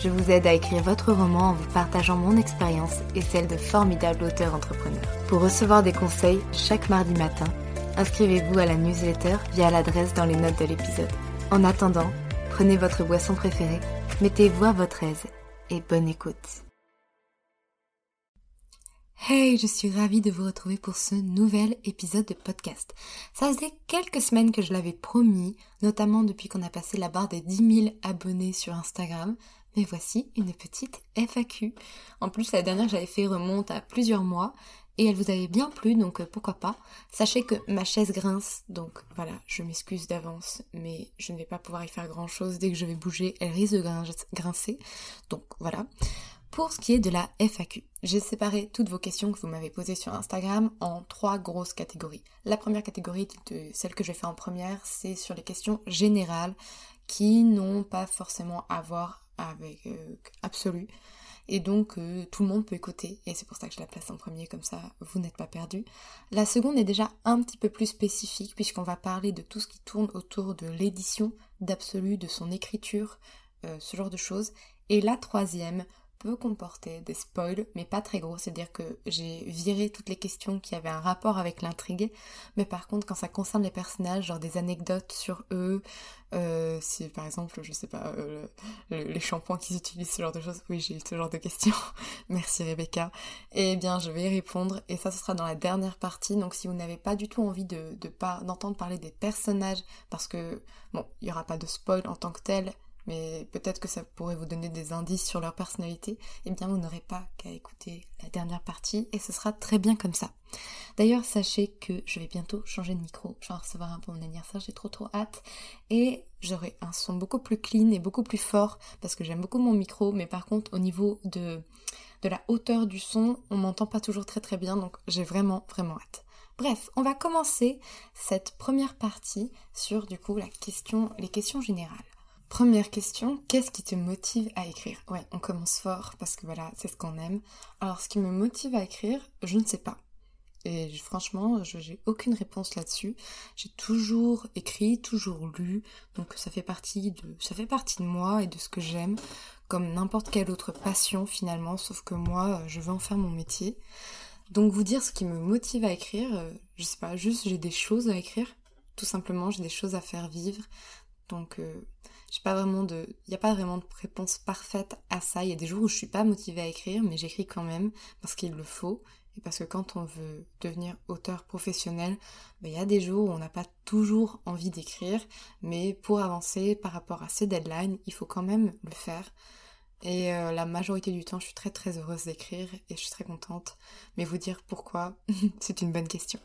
je vous aide à écrire votre roman en vous partageant mon expérience et celle de formidables auteurs entrepreneurs. Pour recevoir des conseils chaque mardi matin, inscrivez-vous à la newsletter via l'adresse dans les notes de l'épisode. En attendant, prenez votre boisson préférée, mettez-vous à votre aise et bonne écoute. Hey, je suis ravie de vous retrouver pour ce nouvel épisode de podcast. Ça faisait quelques semaines que je l'avais promis, notamment depuis qu'on a passé la barre des 10 000 abonnés sur Instagram. Mais voici une petite FAQ. En plus, la dernière que j'avais fait remonte à plusieurs mois et elle vous avait bien plu, donc euh, pourquoi pas. Sachez que ma chaise grince, donc voilà, je m'excuse d'avance, mais je ne vais pas pouvoir y faire grand chose dès que je vais bouger, elle risque de grincer. Donc voilà. Pour ce qui est de la FAQ, j'ai séparé toutes vos questions que vous m'avez posées sur Instagram en trois grosses catégories. La première catégorie, celle que je vais faire en première, c'est sur les questions générales qui n'ont pas forcément à voir avec euh, absolu. Et donc euh, tout le monde peut écouter et c'est pour ça que je la place en premier comme ça vous n'êtes pas perdu. La seconde est déjà un petit peu plus spécifique puisqu'on va parler de tout ce qui tourne autour de l'édition d'absolu, de son écriture, euh, ce genre de choses. Et la troisième peut comporter des spoils, mais pas très gros. C'est-à-dire que j'ai viré toutes les questions qui avaient un rapport avec l'intrigue. Mais par contre, quand ça concerne les personnages, genre des anecdotes sur eux, euh, si par exemple, je sais pas, euh, les shampoings qu'ils utilisent, ce genre de choses, oui, j'ai eu ce genre de questions. Merci Rebecca. Eh bien, je vais y répondre. Et ça, ce sera dans la dernière partie. Donc, si vous n'avez pas du tout envie de, de pas, d'entendre parler des personnages, parce que, bon, il n'y aura pas de spoil en tant que tel, mais peut-être que ça pourrait vous donner des indices sur leur personnalité, eh bien vous n'aurez pas qu'à écouter la dernière partie et ce sera très bien comme ça. D'ailleurs, sachez que je vais bientôt changer de micro, je vais recevoir un pour mon anniversaire, j'ai trop trop hâte et j'aurai un son beaucoup plus clean et beaucoup plus fort parce que j'aime beaucoup mon micro, mais par contre au niveau de, de la hauteur du son, on m'entend pas toujours très très bien donc j'ai vraiment vraiment hâte. Bref, on va commencer cette première partie sur du coup la question, les questions générales. Première question, qu'est-ce qui te motive à écrire? Ouais, on commence fort parce que voilà, c'est ce qu'on aime. Alors, ce qui me motive à écrire, je ne sais pas. Et franchement, je j'ai aucune réponse là-dessus. J'ai toujours écrit, toujours lu, donc ça fait partie de ça fait partie de moi et de ce que j'aime, comme n'importe quelle autre passion finalement, sauf que moi, je veux en faire mon métier. Donc vous dire ce qui me motive à écrire, euh, je sais pas, juste j'ai des choses à écrire, tout simplement, j'ai des choses à faire vivre. Donc euh, j'ai pas vraiment de, il y a pas vraiment de réponse parfaite à ça. Il y a des jours où je suis pas motivée à écrire, mais j'écris quand même parce qu'il le faut et parce que quand on veut devenir auteur professionnel, ben, il y a des jours où on n'a pas toujours envie d'écrire, mais pour avancer par rapport à ces deadlines, il faut quand même le faire. Et euh, la majorité du temps, je suis très très heureuse d'écrire et je suis très contente. Mais vous dire pourquoi, c'est une bonne question.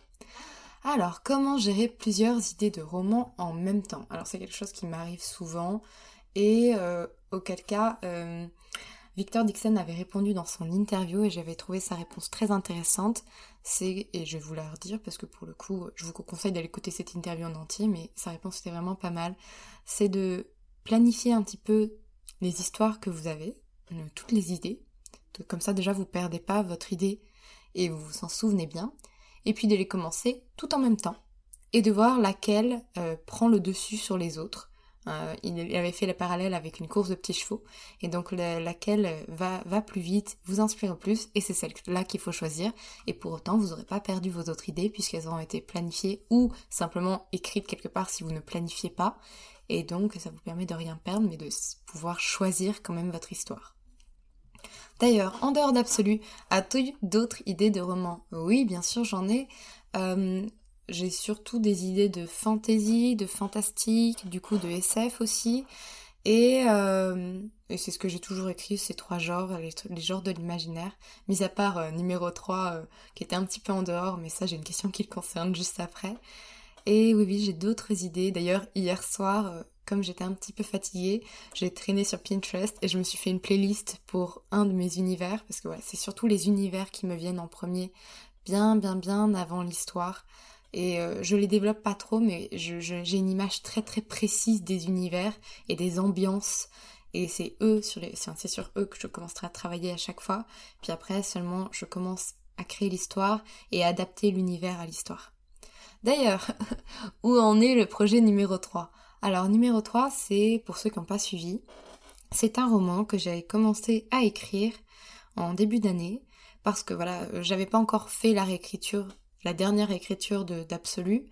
Alors, comment gérer plusieurs idées de romans en même temps? Alors, c'est quelque chose qui m'arrive souvent et euh, auquel cas, euh, Victor Dixon avait répondu dans son interview et j'avais trouvé sa réponse très intéressante. C'est, et je vais vous la redire parce que pour le coup, je vous conseille d'aller écouter cette interview en entier, mais sa réponse était vraiment pas mal. C'est de planifier un petit peu les histoires que vous avez, euh, toutes les idées. Comme ça, déjà, vous perdez pas votre idée et vous vous en souvenez bien. Et puis de les commencer tout en même temps, et de voir laquelle euh, prend le dessus sur les autres. Euh, il avait fait le parallèle avec une course de petits chevaux, et donc laquelle va, va plus vite, vous inspire plus, et c'est celle-là qu'il faut choisir, et pour autant vous n'aurez pas perdu vos autres idées puisqu'elles auront été planifiées ou simplement écrites quelque part si vous ne planifiez pas, et donc ça vous permet de rien perdre, mais de pouvoir choisir quand même votre histoire. D'ailleurs, en dehors d'Absolu, as-tu d'autres idées de romans? Oui, bien sûr, j'en ai. Euh, j'ai surtout des idées de fantasy, de fantastique, du coup de SF aussi. Et, euh, c'est ce que j'ai toujours écrit, ces trois genres, les, genres de l'imaginaire. Mis à part euh, numéro 3, qui était un petit peu en dehors, mais ça j'ai une question qui le concerne juste après. Et oui, oui, j'ai d'autres idées. D'ailleurs, hier soir, comme j'étais un petit peu fatiguée, j'ai traîné sur Pinterest et je me suis fait une playlist pour un de mes univers, parce que ouais, c'est surtout les univers qui me viennent en premier, bien, bien, bien avant l'histoire. Et euh, je les développe pas trop, mais j'ai une image très, très précise des univers et des ambiances. Et c'est eux, sur les, c'est sur eux que je commencerai à travailler à chaque fois. Puis après, seulement, je commence à créer l'histoire et à adapter l'univers à l'histoire. D'ailleurs, où en est le projet numéro 3 alors numéro 3, c'est pour ceux qui n'ont pas suivi. C'est un roman que j'avais commencé à écrire en début d'année parce que voilà, j'avais pas encore fait la réécriture, la dernière écriture d'Absolu.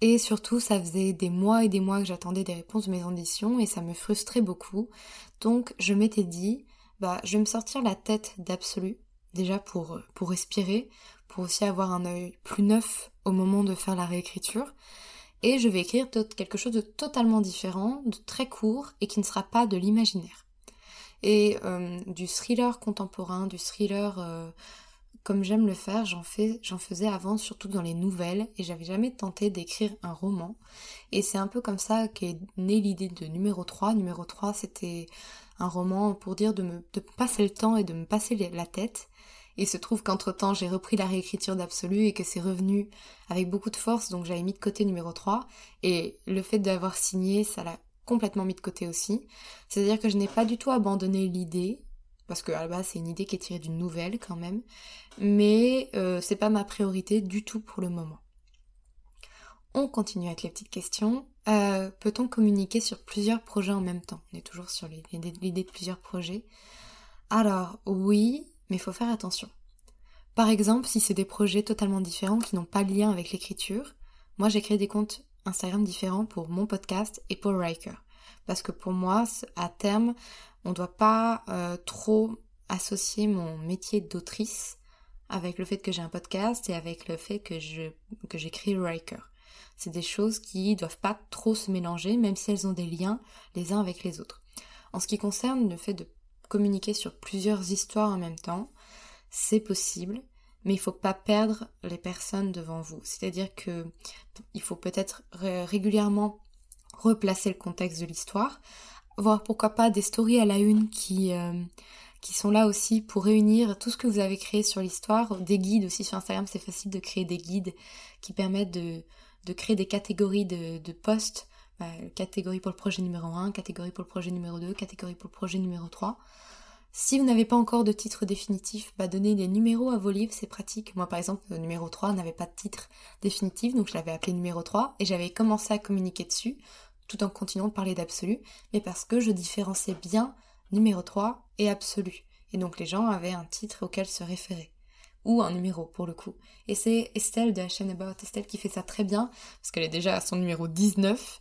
Et surtout, ça faisait des mois et des mois que j'attendais des réponses de mes ambitions et ça me frustrait beaucoup. Donc, je m'étais dit, bah, je vais me sortir la tête d'Absolu, déjà pour, pour respirer, pour aussi avoir un œil plus neuf au moment de faire la réécriture et je vais écrire quelque chose de totalement différent, de très court et qui ne sera pas de l'imaginaire. Et euh, du thriller contemporain, du thriller euh, comme j'aime le faire, j'en fais, j'en faisais avant surtout dans les nouvelles et j'avais jamais tenté d'écrire un roman. Et c'est un peu comme ça qu'est née l'idée de numéro 3. Numéro 3 c'était un roman pour dire de me passer le temps et de me passer la tête il se trouve qu'entre-temps, j'ai repris la réécriture d'Absolu et que c'est revenu avec beaucoup de force, donc j'avais mis de côté numéro 3. Et le fait d'avoir signé, ça l'a complètement mis de côté aussi. C'est-à-dire que je n'ai pas du tout abandonné l'idée, parce que à la base c'est une idée qui est tirée d'une nouvelle quand même, mais euh, c'est pas ma priorité du tout pour le moment. On continue avec les petites questions. Euh, peut-on communiquer sur plusieurs projets en même temps? On est toujours sur l'idée de plusieurs projets. Alors oui, mais il faut faire attention. Par exemple, si c'est des projets totalement différents qui n'ont pas de lien avec l'écriture, moi j'ai créé des comptes Instagram différents pour mon podcast et pour Riker. Parce que pour moi, à terme, on ne doit pas euh, trop associer mon métier d'autrice avec le fait que j'ai un podcast et avec le fait que que j'écris Riker. C'est des choses qui doivent pas trop se mélanger, même si elles ont des liens les uns avec les autres. En ce qui concerne le fait de communiquer sur plusieurs histoires en même temps, c'est possible, mais il faut pas perdre les personnes devant vous. C'est-à-dire que il faut peut-être régulièrement replacer le contexte de l'histoire, voir pourquoi pas des stories à la une qui euh, qui sont là aussi pour réunir tout ce que vous avez créé sur l'histoire, des guides aussi sur Instagram, c'est facile de créer des guides qui permettent de, créer des catégories de, posts catégorie pour le projet numéro 1, catégorie pour le projet numéro 2, catégorie pour le projet numéro 3. Si vous n'avez pas encore de titre définitif, bah donnez des numéros à vos livres, c'est pratique. Moi par exemple, le numéro 3 n'avait pas de titre définitif, donc je l'avais appelé numéro 3 et j'avais commencé à communiquer dessus, tout en continuant de parler d'absolu, mais parce que je différenciais bien numéro 3 et absolu. Et donc les gens avaient un titre auquel se référer ou un numéro pour le coup. Et c'est Estelle de la chaîne About Estelle qui fait ça très bien, parce qu'elle est déjà à son numéro 19,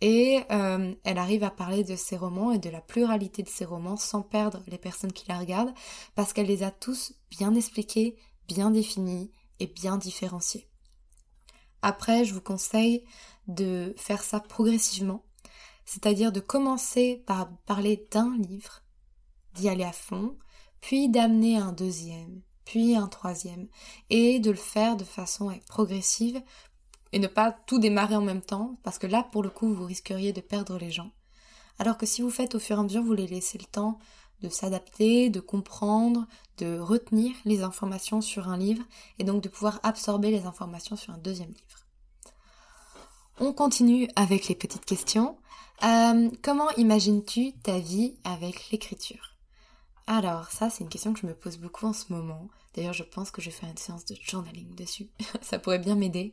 et euh, elle arrive à parler de ses romans et de la pluralité de ses romans sans perdre les personnes qui la regardent, parce qu'elle les a tous bien expliqués, bien définis et bien différenciés. Après, je vous conseille de faire ça progressivement, c'est-à-dire de commencer par parler d'un livre, d'y aller à fond, puis d'amener un deuxième, puis un troisième, et de le faire de façon progressive et ne pas tout démarrer en même temps, parce que là, pour le coup, vous risqueriez de perdre les gens. Alors que si vous faites au fur et à mesure, vous les laissez le temps de s'adapter, de comprendre, de retenir les informations sur un livre, et donc de pouvoir absorber les informations sur un deuxième livre. On continue avec les petites questions. Euh, comment imagines-tu ta vie avec l'écriture? Alors ça c'est une question que je me pose beaucoup en ce moment. D'ailleurs, je pense que je vais faire une séance de journaling dessus. ça pourrait bien m'aider.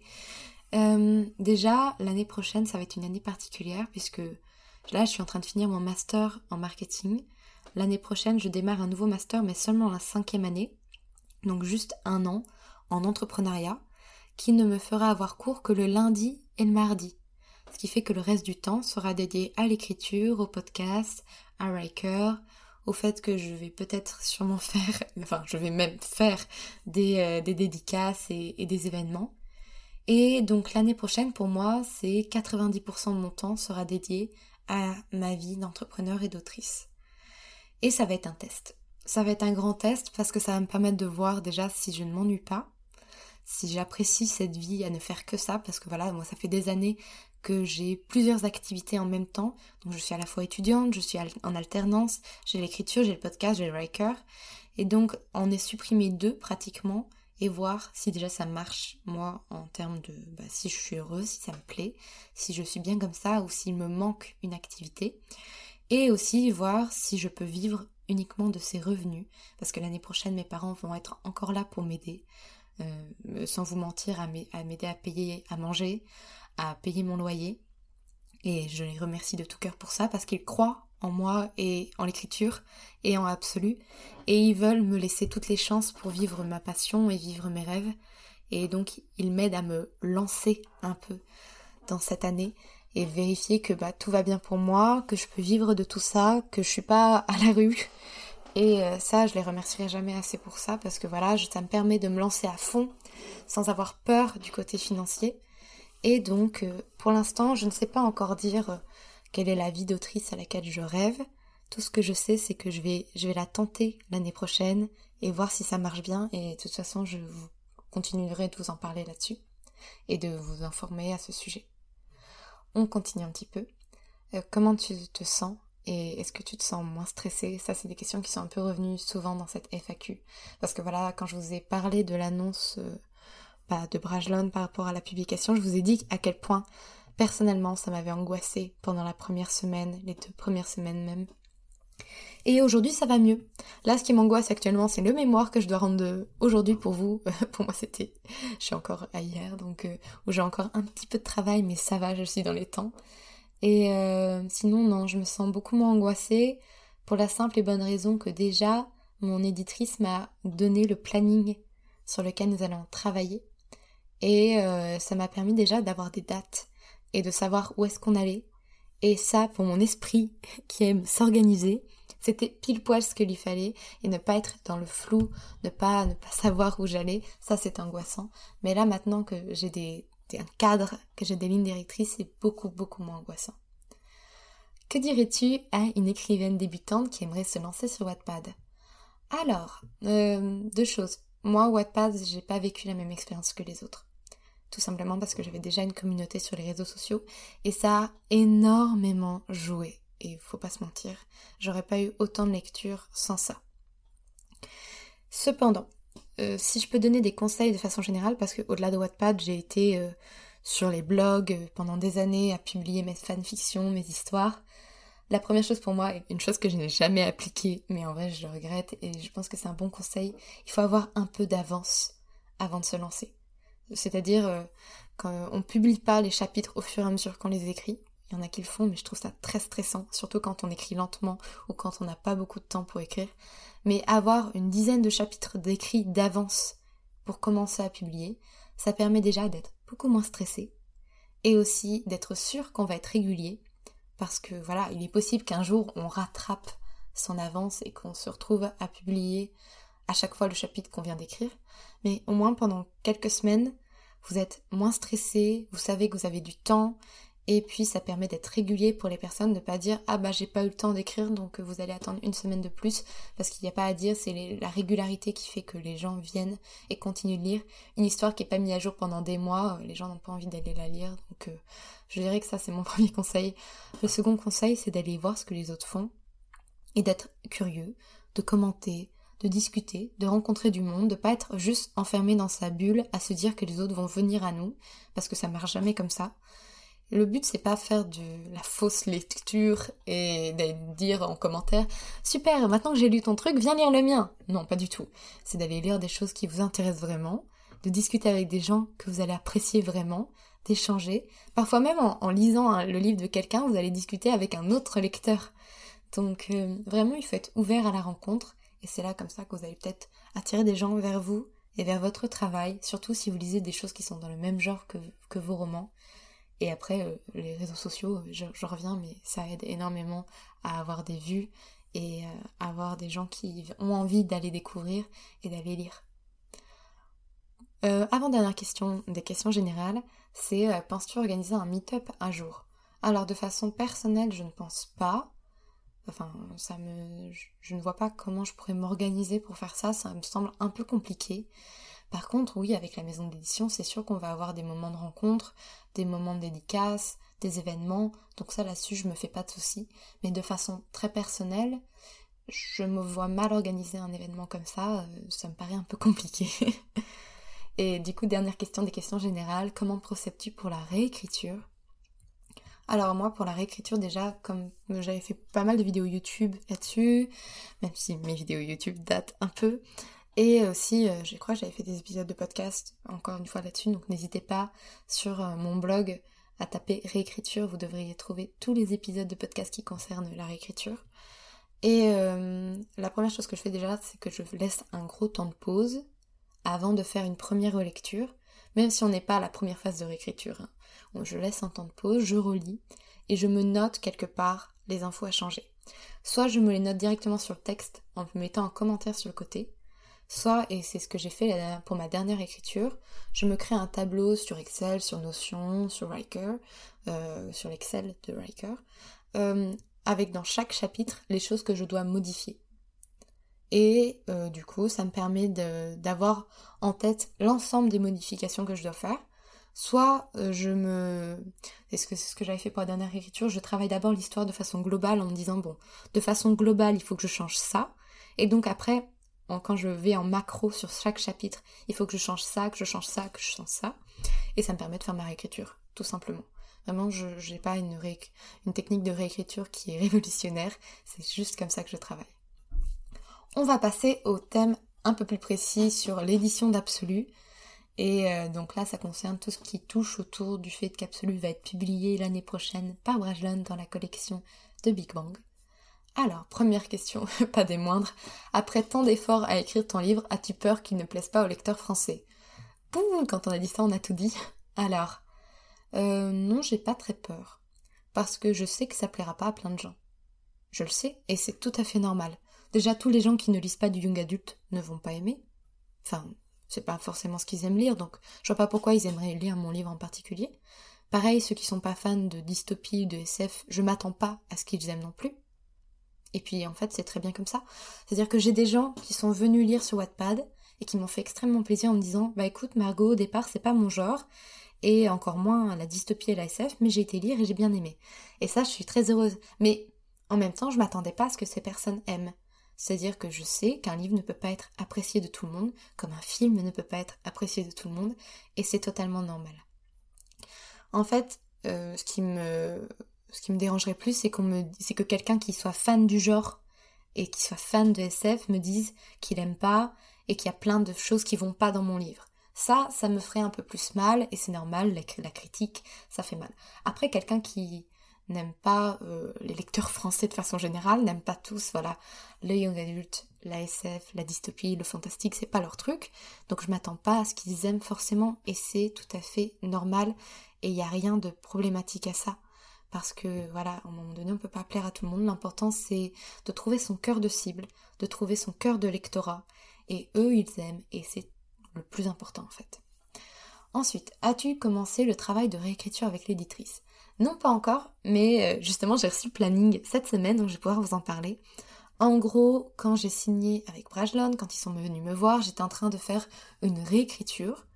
Euh, déjà, l'année prochaine, ça va être une année particulière puisque là, je suis en train de finir mon master en marketing. L'année prochaine, je démarre un nouveau master, mais seulement la cinquième année. Donc juste un an en entrepreneuriat qui ne me fera avoir cours que le lundi et le mardi. Ce qui fait que le reste du temps sera dédié à l'écriture, au podcast, à Riker, au fait que je vais peut-être sûrement faire, enfin je vais même faire des, euh, dédicaces et, des événements. Et donc l'année prochaine pour moi c'est 90% de mon temps sera dédié à ma vie d'entrepreneur et d'autrice. Et ça va être un test. Ça va être un grand test parce que ça va me permettre de voir déjà si je ne m'ennuie pas, si j'apprécie cette vie à ne faire que ça, parce que voilà, moi ça fait des années j'ai plusieurs activités en même temps. Donc je suis à la fois étudiante, je suis en alternance, j'ai l'écriture, j'ai le podcast, j'ai le Riker. Et donc on est supprimé deux pratiquement et voir si déjà ça marche moi en termes de bah, si je suis heureuse, si ça me plaît, si je suis bien comme ça ou s'il me manque une activité. Et aussi voir si je peux vivre uniquement de ces revenus parce que l'année prochaine mes parents vont être encore là pour m'aider. Euh, sans vous mentir, à m'aider à payer à manger, à payer mon loyer. Et je les remercie de tout cœur pour ça parce qu'ils croient en moi et en l'écriture et en absolu. Et ils veulent me laisser toutes les chances pour vivre ma passion et vivre mes rêves. Et donc ils m'aident à me lancer un peu dans cette année et vérifier que bah, tout va bien pour moi, que je peux vivre de tout ça, que je suis pas à la rue. Et euh, ça, je les remercierai jamais assez pour ça parce que voilà, ça me permet de me lancer à fond sans avoir peur du côté financier et donc, euh, pour l'instant, je ne sais pas encore dire euh, quelle est la vie d'autrice à laquelle je rêve. Tout ce que je sais, c'est que je vais, la tenter l'année prochaine et voir si ça marche bien. Et de toute façon, je vous continuerai de vous en parler là-dessus et de vous informer à ce sujet. On continue un petit peu. Comment tu te sens et est-ce que tu te sens moins stressée? Ça, c'est des questions qui sont un peu revenues souvent dans cette FAQ. Parce que voilà, quand je vous ai parlé de l'annonce de Brajlon par rapport à la publication, je vous ai dit à quel point personnellement ça m'avait angoissé pendant la première semaine, les deux premières semaines même. Et aujourd'hui ça va mieux. Là ce qui m'angoisse actuellement c'est le mémoire que je dois rendre aujourd'hui pour vous. pour moi c'était, je suis encore à hier donc euh, où j'ai encore un petit peu de travail mais ça va, je suis dans les temps. Et euh, sinon non, je me sens beaucoup moins angoissée pour la simple et bonne raison que déjà mon éditrice m'a donné le planning sur lequel nous allons travailler. Et euh, ça m'a permis déjà d'avoir des dates et de savoir où est-ce qu'on allait. Et ça, pour mon esprit qui aime s'organiser, c'était pile poil ce qu'il lui fallait et ne pas être dans le flou, ne pas ne pas savoir où j'allais, ça c'est angoissant. Mais là maintenant que j'ai des, un cadre, que j'ai des lignes directrices, c'est beaucoup beaucoup moins angoissant. Que dirais-tu à une écrivaine débutante qui aimerait se lancer sur Wattpad? Alors, euh, deux choses. Moi, Wattpad, j'ai pas vécu la même expérience que les autres. Tout simplement parce que j'avais déjà une communauté sur les réseaux sociaux et ça a énormément joué. Et faut pas se mentir, j'aurais pas eu autant de lectures sans ça. Cependant, euh, si je peux donner des conseils de façon générale, parce qu'au-delà de Wattpad, j'ai été euh, sur les blogs euh, pendant des années à publier mes fanfictions, mes histoires, la première chose pour moi, une chose que je n'ai jamais appliquée, mais en vrai je le regrette et je pense que c'est un bon conseil, il faut avoir un peu d'avance avant de se lancer. C'est-à-dire euh, quand on publie pas les chapitres au fur et à mesure qu'on les écrit. Il y en a qui le font, mais je trouve ça très stressant, surtout quand on écrit lentement ou quand on n'a pas beaucoup de temps pour écrire. Mais avoir une dizaine de chapitres d'écrits d'avance pour commencer à publier, ça permet déjà d'être beaucoup moins stressé et aussi d'être sûr qu'on va être régulier parce que voilà, il est possible qu'un jour on rattrape son avance et qu'on se retrouve à publier à chaque fois le chapitre qu'on vient d'écrire, mais au moins pendant quelques semaines, vous êtes moins stressé, vous savez que vous avez du temps, et puis ça permet d'être régulier pour les personnes, de pas dire ah bah j'ai pas eu le temps d'écrire donc vous allez attendre une semaine de plus parce qu'il n'y a pas à dire, c'est la régularité qui fait que les gens viennent et continuent de lire. Une histoire qui est pas mise à jour pendant des mois, euh, les gens n'ont pas envie d'aller la lire donc euh, je dirais que ça c'est mon premier conseil. Le second conseil c'est d'aller voir ce que les autres font et d'être curieux, de commenter, de discuter, de rencontrer du monde, de pas être juste enfermé dans sa bulle à se dire que les autres vont venir à nous parce que ça marche jamais comme ça Le but c'est pas faire de la fausse lecture et d'aller dire en commentaire super maintenant que j'ai lu ton truc viens lire le mien. Non pas du tout. C'est d'aller lire des choses qui vous intéressent vraiment, de discuter avec des gens que vous allez apprécier vraiment, d'échanger. Parfois même en, lisant le livre de quelqu'un vous allez discuter avec un autre lecteur. Donc euh, vraiment il faut être ouvert à la rencontre et c'est là comme ça que vous allez peut-être attirer des gens vers vous et vers votre travail, surtout si vous lisez des choses qui sont dans le même genre que vos romans. Et après, euh, les réseaux sociaux, je, reviens, mais ça aide énormément à avoir des vues et euh, à avoir des gens qui ont envie d'aller découvrir et d'aller lire. Euh, avant dernière question, des questions générales, c'est penses-tu organiser un meet-up un jour? Alors de façon personnelle, je ne pense pas. Enfin, ça me, je ne vois pas comment je pourrais m'organiser pour faire ça. Ça me semble un peu compliqué. Par contre, oui, avec la maison d'édition, c'est sûr qu'on va avoir des moments de rencontre, des moments de dédicace, des événements. Donc ça, là-dessus, je me fais pas de soucis. Mais de façon très personnelle, je me vois mal organiser un événement comme ça. Euh, ça me paraît un peu compliqué. Et du coup, dernière question des questions générales. Comment procèdes-tu pour la réécriture? Alors moi pour la réécriture déjà comme j'avais fait pas mal de vidéos YouTube là-dessus, même si mes vidéos YouTube datent un peu, et aussi, euh, je crois que j'avais fait des épisodes de podcast, encore une fois là-dessus, donc n'hésitez pas sur euh, mon blog à taper réécriture, vous devriez trouver tous les épisodes de podcast qui concernent la réécriture. Et euh, la première chose que je fais déjà, c'est que je laisse un gros temps de pause avant de faire une première relecture, même si on n'est pas à la première phase de réécriture. Hein. je laisse un temps de pause, je relis, et je me note quelque part les infos à changer. Soit je me les note directement sur le texte en me mettant un commentaire sur le côté, Soit, et c'est ce que j'ai fait pour ma dernière écriture, je me crée un tableau sur Excel, sur Notion, sur Riker, euh, sur l'Excel de Riker, euh, avec dans chaque chapitre les choses que je dois modifier. Et euh, du coup, ça me permet d'avoir en tête l'ensemble des modifications que je dois faire. Soit je me... Est-ce que c'est ce que j'avais fait pour la dernière écriture Je travaille d'abord l'histoire de façon globale en me disant, bon, de façon globale, il faut que je change ça. Et donc après, quand je vais en macro sur chaque chapitre, il faut que je change ça, que je change ça, que je change ça. Et ça me permet de faire ma réécriture, tout simplement. Vraiment, je n'ai pas une, une technique de réécriture qui est révolutionnaire, c'est juste comme ça que je travaille. On va passer au thème un peu plus précis sur l'édition d'Absolu. Et euh, donc là, ça concerne tout ce qui touche autour du fait qu'Absolu va être publié l'année prochaine par Brajlon dans la collection de Big Bang. Alors, première question, pas des moindres. Après tant d'efforts à écrire ton livre, as-tu peur qu'il ne plaise pas au lecteur français? Boum, quand on a dit ça, on a tout dit. Alors, euh, non, j'ai pas très peur. Parce que je sais que ça plaira pas à plein de gens. Je le sais, et c'est tout à fait normal. Déjà, tous les gens qui ne lisent pas du young adulte ne vont pas aimer. Enfin, c'est pas forcément ce qu'ils aiment lire, donc je vois pas pourquoi ils aimeraient lire mon livre en particulier. Pareil, ceux qui sont pas fans de dystopie ou de SF, je m'attends pas à ce qu'ils aiment non plus. Et puis en fait, c'est très bien comme ça. C'est-à-dire que j'ai des gens qui sont venus lire sur Wattpad et qui m'ont fait extrêmement plaisir en me disant Bah écoute, Margot, au départ, c'est pas mon genre, et encore moins la dystopie et la SF, mais j'ai été lire et j'ai bien aimé. Et ça, je suis très heureuse. Mais en même temps, je m'attendais pas à ce que ces personnes aiment. C'est-à-dire que je sais qu'un livre ne peut pas être apprécié de tout le monde, comme un film ne peut pas être apprécié de tout le monde, et c'est totalement normal. En fait, euh, ce qui me ce qui me dérangerait plus, c'est que quelqu'un qui soit fan du genre et qui soit fan de SF me dise qu'il aime pas et qu'il y a plein de choses qui vont pas dans mon livre. Ça, ça me ferait un peu plus mal et c'est normal, la, critique, ça fait mal. Après, quelqu'un qui n'aime pas euh, les lecteurs français de façon générale, n'aime pas tous, voilà, le young adult, la SF, la dystopie, le fantastique, c'est pas leur truc. Donc je m'attends pas à ce qu'ils aiment forcément et c'est tout à fait normal et il n'y a rien de problématique à ça parce que voilà, à un moment donné, on peut pas plaire à tout le monde. L'important c'est de trouver son cœur de cible, de trouver son cœur de lectorat. Et eux, ils aiment, et c'est le plus important en fait. Ensuite, as-tu commencé le travail de réécriture avec l'éditrice? Non, pas encore, mais euh, justement, j'ai reçu le planning cette semaine, donc je vais pouvoir vous en parler. En gros, quand j'ai signé avec Brajlon, quand ils sont venus me voir, j'étais en train de faire une réécriture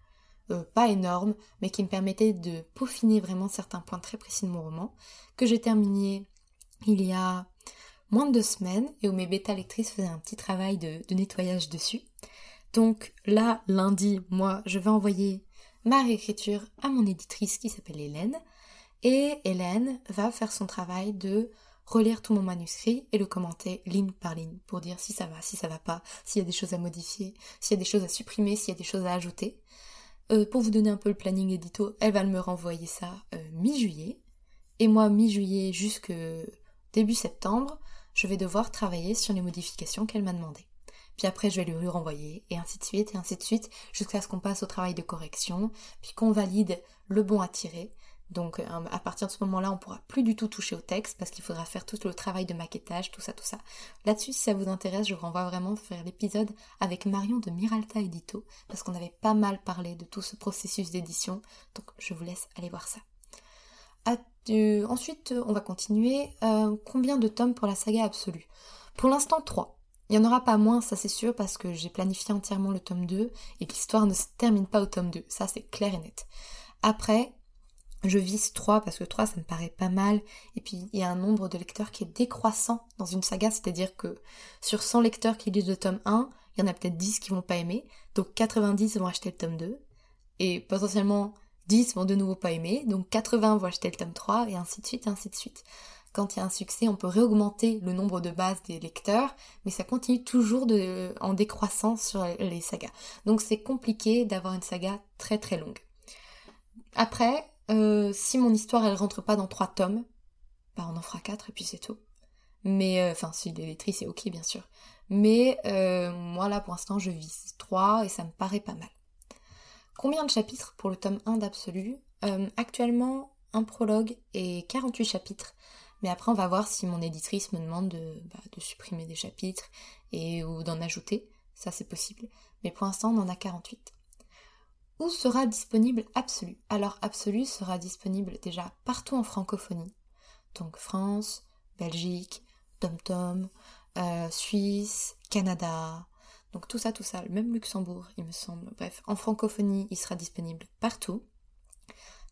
euh, pas énorme, mais qui me permettait de peaufiner vraiment certains points très précis de mon roman, que j'ai terminé il y a moins de deux semaines et où mes bêta lectrices faisaient un petit travail de, nettoyage dessus. Donc là, lundi, moi, je vais envoyer ma réécriture à mon éditrice qui s'appelle Hélène. Et Hélène va faire son travail de relire tout mon manuscrit et le commenter ligne par ligne pour dire si ça va, si ça va pas, s'il y a des choses à modifier, s'il y a des choses à supprimer, s'il y a des choses à ajouter. Euh, pour vous donner un peu le planning édito, elle va me renvoyer ça euh, mi-juillet. Et moi, mi-juillet jusque début septembre, je vais devoir travailler sur les modifications qu'elle m'a demandées. Puis après, je vais lui renvoyer, et ainsi de suite, et ainsi de suite, jusqu'à ce qu'on passe au travail de correction, puis qu'on valide le bon à tirer, donc euh, à partir de ce moment-là, on pourra plus du tout toucher au texte parce qu'il faudra faire tout le travail de maquettage, tout ça, tout ça. Là-dessus, si ça vous intéresse, je vous renvoie vraiment faire l'épisode avec Marion de Miralta Edito parce qu'on avait pas mal parlé de tout ce processus d'édition. Donc je vous laisse aller voir ça. Ensuite, on va continuer. Euh, combien de tomes pour la saga absolue? Pour l'instant, 3. Il n'y en aura pas moins, ça c'est sûr, parce que j'ai planifié entièrement le tome 2 et l'histoire ne se termine pas au tome 2. Ça c'est clair et net. Après, je vise 3 parce que 3 ça me paraît pas mal. Et puis il y a un nombre de lecteurs qui est décroissant dans une saga, c'est-à-dire que sur 100 lecteurs qui lisent le tome 1, il y en a peut-être 10 qui vont pas aimer. Donc 90 vont acheter le tome 2. Et potentiellement 10 vont de nouveau pas aimer. Donc 80 vont acheter le tome 3 et ainsi de suite, et ainsi de suite. Quand il y a un succès, on peut réaugmenter le nombre de bases des lecteurs, mais ça continue toujours en décroissant sur les sagas. Donc c'est compliqué d'avoir une saga très très longue. Après, euh, si mon histoire elle rentre pas dans trois tomes, bah on en fera quatre et puis c'est tout. Mais euh, enfin si les c'est ok bien sûr. Mais euh, moi là pour l'instant je vise 3 et ça me paraît pas mal. Combien de chapitres pour le tome 1 d'Absolu? Actuellement un prologue et 48 chapitres. Mais après on va voir si mon éditrice me demande de, bah, de supprimer des chapitres et ou d'en ajouter. Ça c'est possible. Mais pour l'instant on en a 48. Où sera disponible Absolu Alors Absolu sera disponible déjà partout en francophonie. Donc France, Belgique, TomTom, euh, Suisse, Canada, donc tout ça, tout ça, même Luxembourg, il me semble. Bref, en francophonie, il sera disponible partout.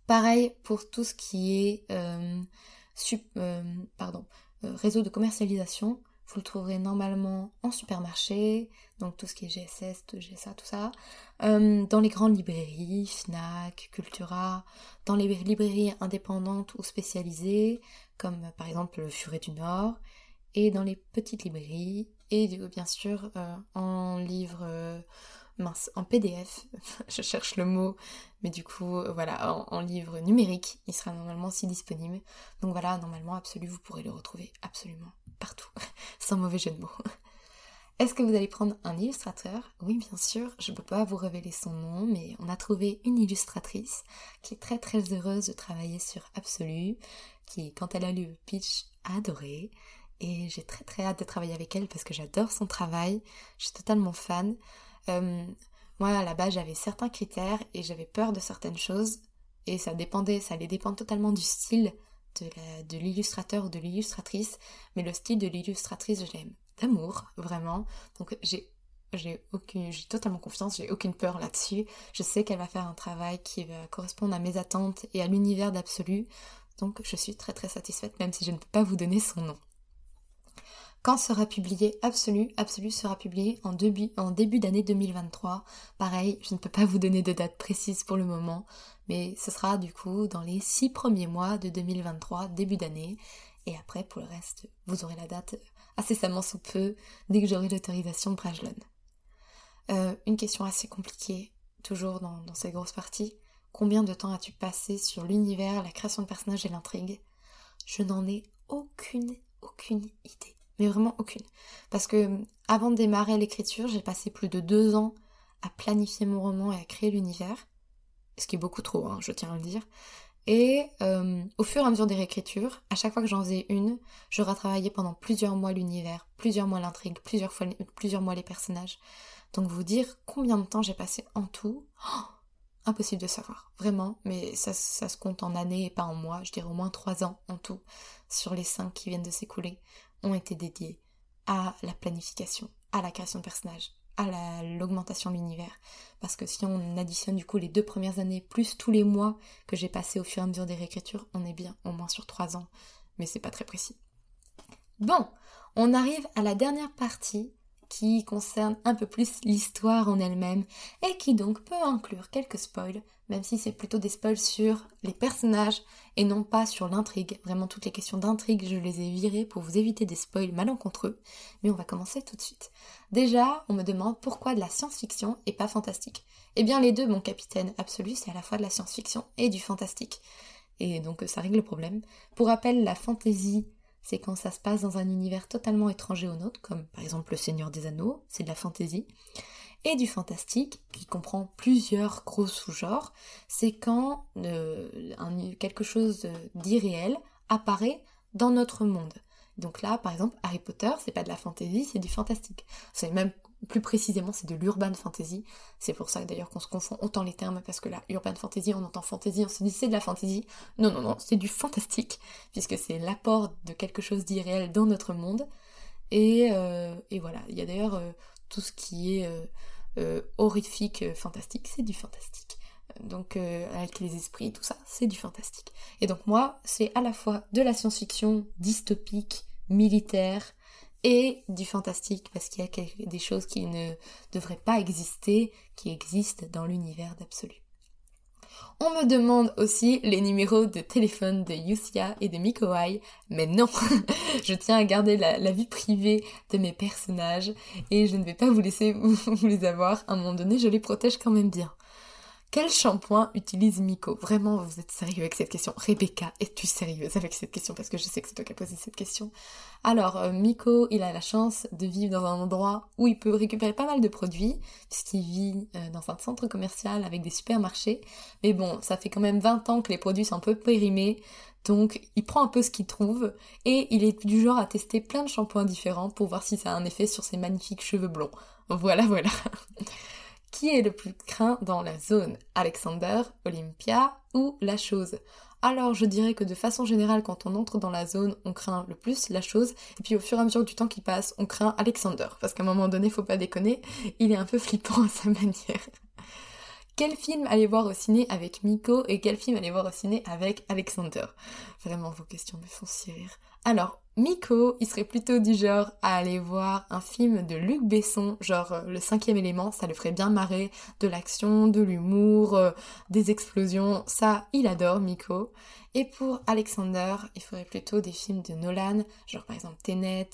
Pareil pour tout ce qui est euh, euh, pardon, réseau de commercialisation. Vous le trouverez normalement en supermarché, donc tout ce qui est GSS, GSA, tout ça. Euh, dans les grandes librairies, FNAC, Cultura, dans les librairies indépendantes ou spécialisées, comme par exemple le Furet du Nord, et dans les petites librairies, et bien sûr euh, en livre euh, mince, en PDF, je cherche le mot, mais du coup, voilà, en, livre numérique, il sera normalement aussi disponible. Donc voilà, normalement, absolu, vous pourrez le retrouver absolument partout, sans mauvais jeu de mots. Est-ce que vous allez prendre un illustrateur? Oui, bien sûr, je ne peux pas vous révéler son nom, mais on a trouvé une illustratrice qui est très très heureuse de travailler sur Absolu, qui, quand elle a lu le pitch, a adoré. Et j'ai très très hâte de travailler avec elle parce que j'adore son travail, je suis totalement fan. Euh, moi, à la base, j'avais certains critères et j'avais peur de certaines choses. Et ça dépendait, ça allait dépendre totalement du style de l'illustrateur ou de l'illustratrice, mais le style de l'illustratrice, je l'aime d'amour, vraiment. Donc j'ai j'ai aucune j'ai totalement confiance, j'ai aucune peur là-dessus. Je sais qu'elle va faire un travail qui va correspondre à mes attentes et à l'univers d'absolu. Donc je suis très très satisfaite même si je ne peux pas vous donner son nom. Quand sera publié Absolu Absolu sera publié en début, d'année 2023. Pareil, je ne peux pas vous donner de date précise pour le moment, mais ce sera du coup dans les six premiers mois de 2023, début d'année. Et après, pour le reste, vous aurez la date incessamment sous peu, dès que j'aurai l'autorisation de Brajlon. Euh, une question assez compliquée, toujours dans, dans cette grosse partie. Combien de temps as-tu passé sur l'univers, la création de personnages et l'intrigue? Je n'en ai aucune, aucune idée mais vraiment aucune. Parce que avant de démarrer l'écriture, j'ai passé plus de deux ans à planifier mon roman et à créer l'univers, ce qui est beaucoup trop, hein, je tiens à le dire. Et euh, au fur et à mesure des réécritures, à chaque fois que j'en faisais une, je retravaillais pendant plusieurs mois l'univers, plusieurs mois l'intrigue, plusieurs, plusieurs mois les personnages. Donc vous dire combien de temps j'ai passé en tout, oh, impossible de savoir, vraiment, mais ça, se compte en années et pas en mois, je dirais au moins trois ans en tout, sur les cinq qui viennent de s'écouler ont été dédiés à la planification, à la création de personnages, à l'augmentation de l'univers. Parce que si on additionne du coup les deux premières années plus tous les mois que j'ai passé au fur et à mesure des réécritures, on est bien au moins sur trois ans. Mais c'est pas très précis. Bon, on arrive à la dernière partie qui concerne un peu plus l'histoire en elle-même et qui donc peut inclure quelques spoils même si c'est plutôt des spoils sur les personnages et non pas sur l'intrigue. Vraiment, toutes les questions d'intrigue, je les ai virées pour vous éviter des spoils malencontreux. Mais on va commencer tout de suite. Déjà, on me demande pourquoi de la science-fiction et pas fantastique. Eh bien, les deux, mon capitaine absolu, c'est à la fois de la science-fiction et du fantastique. Et donc, ça règle le problème. Pour rappel, la fantasy, c'est quand ça se passe dans un univers totalement étranger au nôtre, comme par exemple le Seigneur des Anneaux, c'est de la fantasy et du fantastique, qui comprend plusieurs gros sous-genres, c'est quand euh, quelque chose d'irréel apparaît dans notre monde. Donc là, par exemple, Harry Potter, c'est pas de la fantasy, c'est du fantastique. C'est même plus précisément, c'est de l'urban fantasy. C'est pour ça d'ailleurs qu'on se confond autant les termes, parce que là, urban fantasy, on entend fantasy, on se dit c'est de la fantasy. Non, non, non, c'est du fantastique, puisque c'est l'apport de quelque chose d'irréel dans notre monde. Et, euh, voilà, il y a d'ailleurs euh, tout ce qui est euh, horrifique, fantastique, c'est du fantastique. Donc avec les esprits, tout ça, c'est du fantastique. Et donc moi, c'est à la fois de la science-fiction dystopique, militaire, et du fantastique parce qu'il y a des choses qui ne devraient pas exister, qui existent dans l'univers d'absolu. On me demande aussi les numéros de téléphone de Yusia et de Mikoai, mais non, je tiens à garder la, vie privée de mes personnages et je ne vais pas vous laisser vous les avoir. À un moment donné, je les protège quand même bien. Quel shampoing utilise Miko? Vraiment, vous êtes sérieux avec cette question? Rebecca, es-tu sérieuse avec cette question? Parce que je sais que c'est toi qui as posé cette question. Alors, euh, Miko, il a la chance de vivre dans un endroit où il peut récupérer pas mal de produits, puisqu'il vit euh, dans un centre commercial avec des supermarchés. Mais bon, ça fait quand même 20 ans que les produits sont un peu périmés, donc il prend un peu ce qu'il trouve, et il est du genre à tester plein de shampoings différents pour voir si ça a un effet sur ses magnifiques cheveux blonds. Voilà, voilà. Qui est le plus craint dans la zone? Alexander, Olympia ou la chose? Alors je dirais que de façon générale, quand on entre dans la zone, on craint le plus la chose, et puis au fur et à mesure du temps qui passe, on craint Alexander, parce qu'à un moment donné, faut pas déconner, il est un peu flippant à sa manière. Quel film allez voir au ciné avec Miko et quel film allez voir au ciné avec Alexander? Vraiment, vos questions me font si rire. Alors, Miko, il serait plutôt du genre à aller voir un film de Luc Besson, genre euh, Le cinquième élément, ça le ferait bien marrer, de l'action, de l'humour, euh, des explosions, ça, il adore Miko. Et pour Alexander, il ferait plutôt des films de Nolan, genre par exemple Tenet,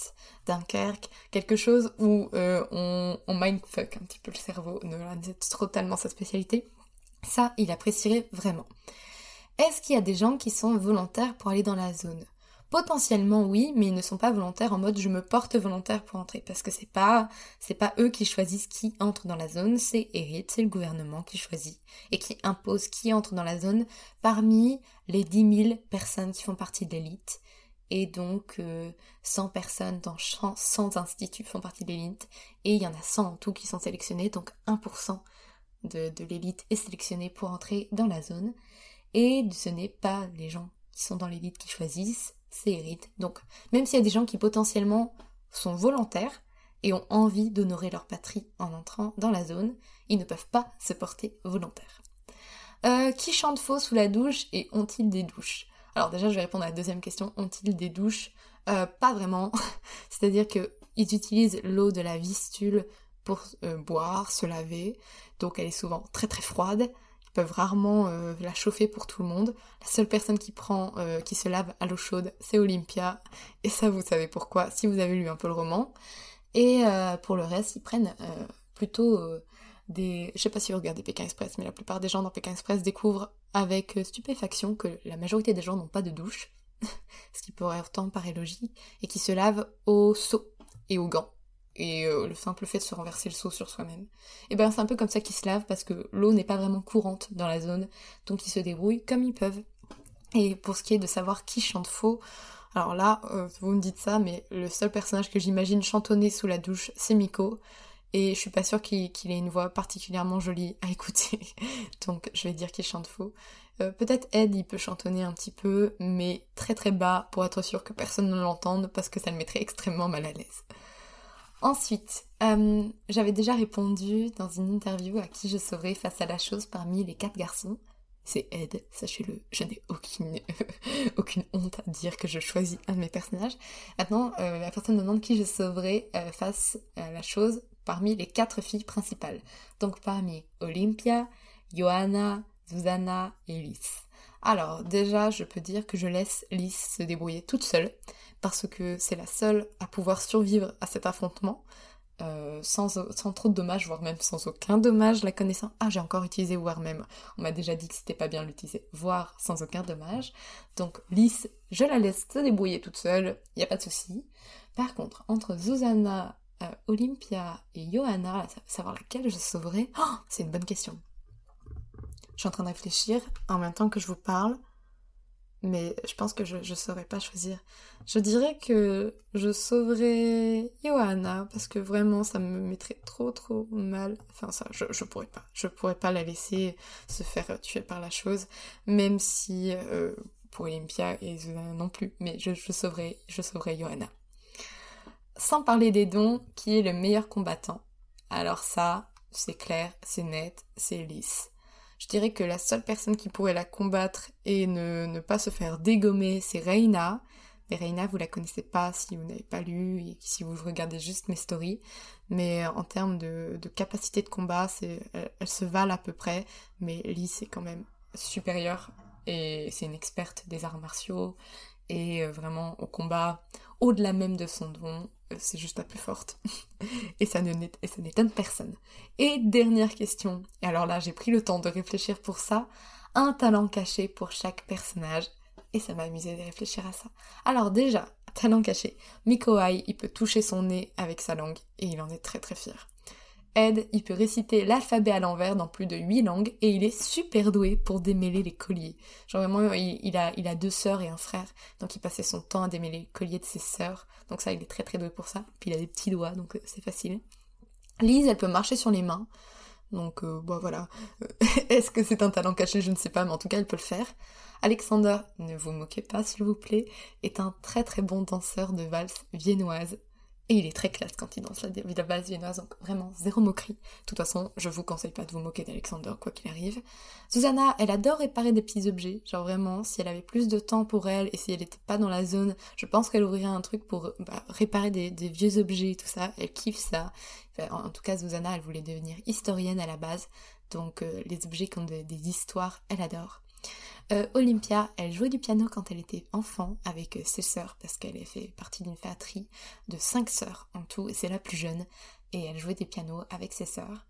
Dunkerque, quelque chose où euh, on, on mindfuck un petit peu le cerveau. Nolan, c'est totalement sa spécialité. Ça, il apprécierait vraiment. Est-ce qu'il y a des gens qui sont volontaires pour aller dans la zone? Potentiellement oui, mais ils ne sont pas volontaires en mode je me porte volontaire pour entrer. Parce que c'est pas c'est pas eux qui choisissent qui entre dans la zone, c'est Erit, c'est le gouvernement qui choisit et qui impose qui entre dans la zone parmi les 10 000 personnes qui font partie de l'élite. Et donc 100 euh, personnes dans 100 instituts font partie de l'élite et il y en a 100 en tout qui sont sélectionnés donc 1% de, de l'élite est sélectionné pour entrer dans la zone. Et ce n'est pas les gens qui sont dans l'élite qui choisissent, c'est hérite. Donc, même s'il y a des gens qui potentiellement sont volontaires et ont envie d'honorer leur patrie en entrant dans la zone, ils ne peuvent pas se porter volontaires. Euh, qui chante faux sous la douche et ont-ils des douches? Alors déjà, je vais répondre à la deuxième question. Ont-ils des douches? Euh, Pas vraiment. C'est-à-dire qu'ils utilisent l'eau de la vistule pour euh, boire, se laver. Donc elle est souvent très très froide peuvent rarement euh, la chauffer pour tout le monde. La seule personne qui prend, euh, qui se lave à l'eau chaude, c'est Olympia. Et ça, vous savez pourquoi, si vous avez lu un peu le roman. Et euh, pour le reste, ils prennent plutôt des... Je sais pas si vous regardez Pékin Express, mais la plupart des gens dans Pékin Express découvrent avec stupéfaction que la majorité des gens n'ont pas de douche, ce qui pourrait pourtant paraître logique, et qui se lavent au seau et aux gants et euh, le simple fait de se renverser le seau sur soi-même. Et eh ben c'est un peu comme ça qu'ils se lavent parce que l'eau n'est pas vraiment courante dans la zone, donc ils se débrouillent comme ils peuvent. Et pour ce qui est de savoir qui chante faux, alors là, euh, vous me dites ça, mais le seul personnage que j'imagine chantonner sous la douche, c'est Miko. Et je suis pas sûre qu'il ait une voix particulièrement jolie à écouter. donc je vais dire qu'il chante faux. Euh, peut-être Ed, il peut chantonner un petit peu, mais très très bas pour être sûr que personne ne l'entende parce que ça le mettrait extrêmement mal à l'aise. Ensuite, euh, j'avais déjà répondu dans une interview à qui je serais face à la chose parmi les quatre garçons. C'est Ed, sachez-le, je n'ai aucune, honte à dire que je choisis un de mes personnages. Maintenant, euh, la personne me demande qui je sauverais euh, face à la chose parmi les quatre filles principales. Donc parmi Olympia, Johanna, Susanna et Lys. Alors déjà, je peux dire que je laisse Lys se débrouiller toute seule, parce que c'est la seule à pouvoir survivre à cet affrontement, euh, sans, trop de dommages, voire même sans aucun dommage, la connaissant. Ah, j'ai encore utilisé voire même. On m'a déjà dit que c'était pas bien l'utiliser, voire sans aucun dommage. Donc Lys, je la laisse se débrouiller toute seule, y a pas de souci. Par contre, entre Susanna, euh, Olympia et Johanna, savoir laquelle je sauverai, oh, c'est une bonne question. Je suis en train de réfléchir en même temps que je vous parle mais je pense que je ne saurais pas choisir. Je dirais que je sauverais Johanna parce que vraiment ça me mettrait trop trop mal. Enfin ça, je, je pourrais pas. Je pourrais pas la laisser se faire tuer par la chose, même si euh, pour Olympia et Zuna non plus. Mais je, je sauverais, je sauverais Johanna. Sans parler des dons, qui est le meilleur combattant Alors ça, c'est clair, c'est net, c'est lisse. Je dirais que la seule personne qui pourrait la combattre et ne, pas se faire dégommer, c'est Reina. Mais Reina, vous la connaissez pas si vous n'avez pas lu et si vous regardez juste mes stories. Mais en termes de, capacité de combat, elle, elle, se valent à peu près. Mais Lee, c'est quand même supérieur. Et c'est une experte des arts martiaux. Et euh, vraiment, au combat, au-delà même de son don, c'est juste la plus forte. et ça n'étonne personne. Et dernière question, et alors là j'ai pris le temps de réfléchir pour ça, un talent caché pour chaque personnage. Et ça m'a amusé de réfléchir à ça. Alors déjà, talent caché, Mikoai, il peut toucher son nez avec sa langue, et il en est très très fier. Ed, il peut réciter l'alphabet à l'envers dans plus de 8 langues et il est super doué pour démêler les colliers. Genre vraiment, il, a, il a deux sœurs et un frère, donc il passait son temps à démêler les colliers de ses sœurs. Donc ça, il est très très doué pour ça. Puis il a des petits doigts, donc euh, c'est facile. Lise, elle peut marcher sur les mains. Donc euh, bon voilà. Est-ce que c'est un talent caché? Je ne sais pas, mais en tout cas, elle peut le faire. Alexander, ne vous moquez pas s'il vous plaît, est un très très bon danseur de valse viennoise. Et il est très classe quand il danse la, base viennoise, donc vraiment zéro moquerie. De toute façon, je vous conseille pas de vous moquer d'Alexander, quoi qu'il arrive. Susanna, elle adore réparer des petits objets, genre vraiment, si elle avait plus de temps pour elle et si elle était pas dans la zone, je pense qu'elle ouvrirait un truc pour bah, réparer des, vieux objets et tout ça. Elle kiffe ça. en, tout cas, Susanna, elle voulait devenir historienne à la base, donc euh, les objets qui ont des histoires, elle adore. Euh, Olympia, elle jouait du piano quand elle était enfant avec ses sœurs, parce qu'elle fait partie d'une fratrie de cinq sœurs en tout, et c'est la plus jeune, et elle jouait des pianos avec ses sœurs.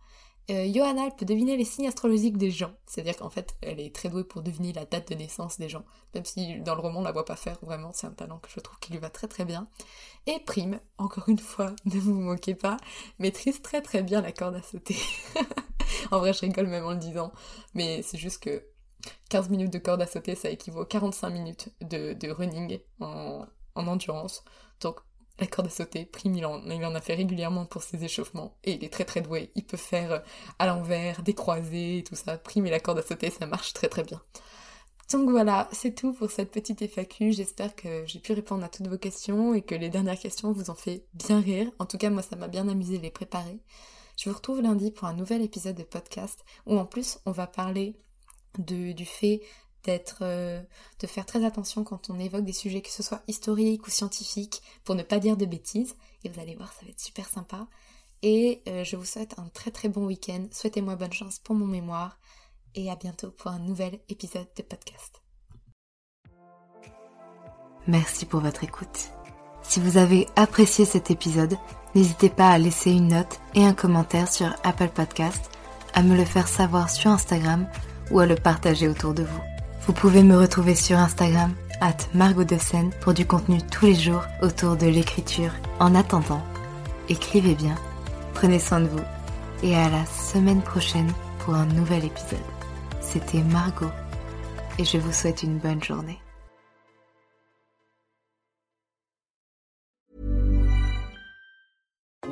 Euh, Johanna, elle peut deviner les signes astrologiques des gens, c'est-à-dire qu'en fait, elle est très douée pour deviner la date de naissance des gens, même si dans le roman on la voit pas faire, vraiment, c'est un talent que je trouve qui lui va très très bien. Et Prime, encore une fois, ne vous moquez pas, maîtrise très très bien la corde à sauter. en vrai, je rigole même en le disant, mais c'est juste que 15 minutes de corde à sauter, ça équivaut à 45 minutes de, running en, endurance. Donc la corde à sauter, Prime, il en, il en, a fait régulièrement pour ses échauffements. Et il est très très doué. Il peut faire euh, à l'envers, des croisés, tout ça. Prime et la corde à sauter, ça marche très très bien. Donc voilà, c'est tout pour cette petite FAQ. J'espère que j'ai pu répondre à toutes vos questions et que les dernières questions vous ont fait bien rire. En tout cas, moi, ça m'a bien amusé de les préparer. Je vous retrouve lundi pour un nouvel épisode de podcast où en plus on va parler du fait d'être euh, de faire très attention quand on évoque des sujets que ce soit historiques ou scientifiques pour ne pas dire de bêtises. Et vous allez voir ça va être super sympa. Et euh, je vous souhaite un très très bon week-end. Souhaitez-moi bonne chance pour mon mémoire. Et à bientôt pour un nouvel épisode de podcast. Merci pour votre écoute. Si vous avez apprécié cet épisode n'hésitez pas à laisser une note et un commentaire sur Apple Podcast à me le faire savoir sur Instagram ou à le partager autour de vous. Vous pouvez me retrouver sur Instagram, at Margot de Seine, pour du contenu tous les jours autour de l'écriture. En attendant, écrivez bien, prenez soin de vous, et à la semaine prochaine pour un nouvel épisode. C'était Margot, et je vous souhaite une bonne journée.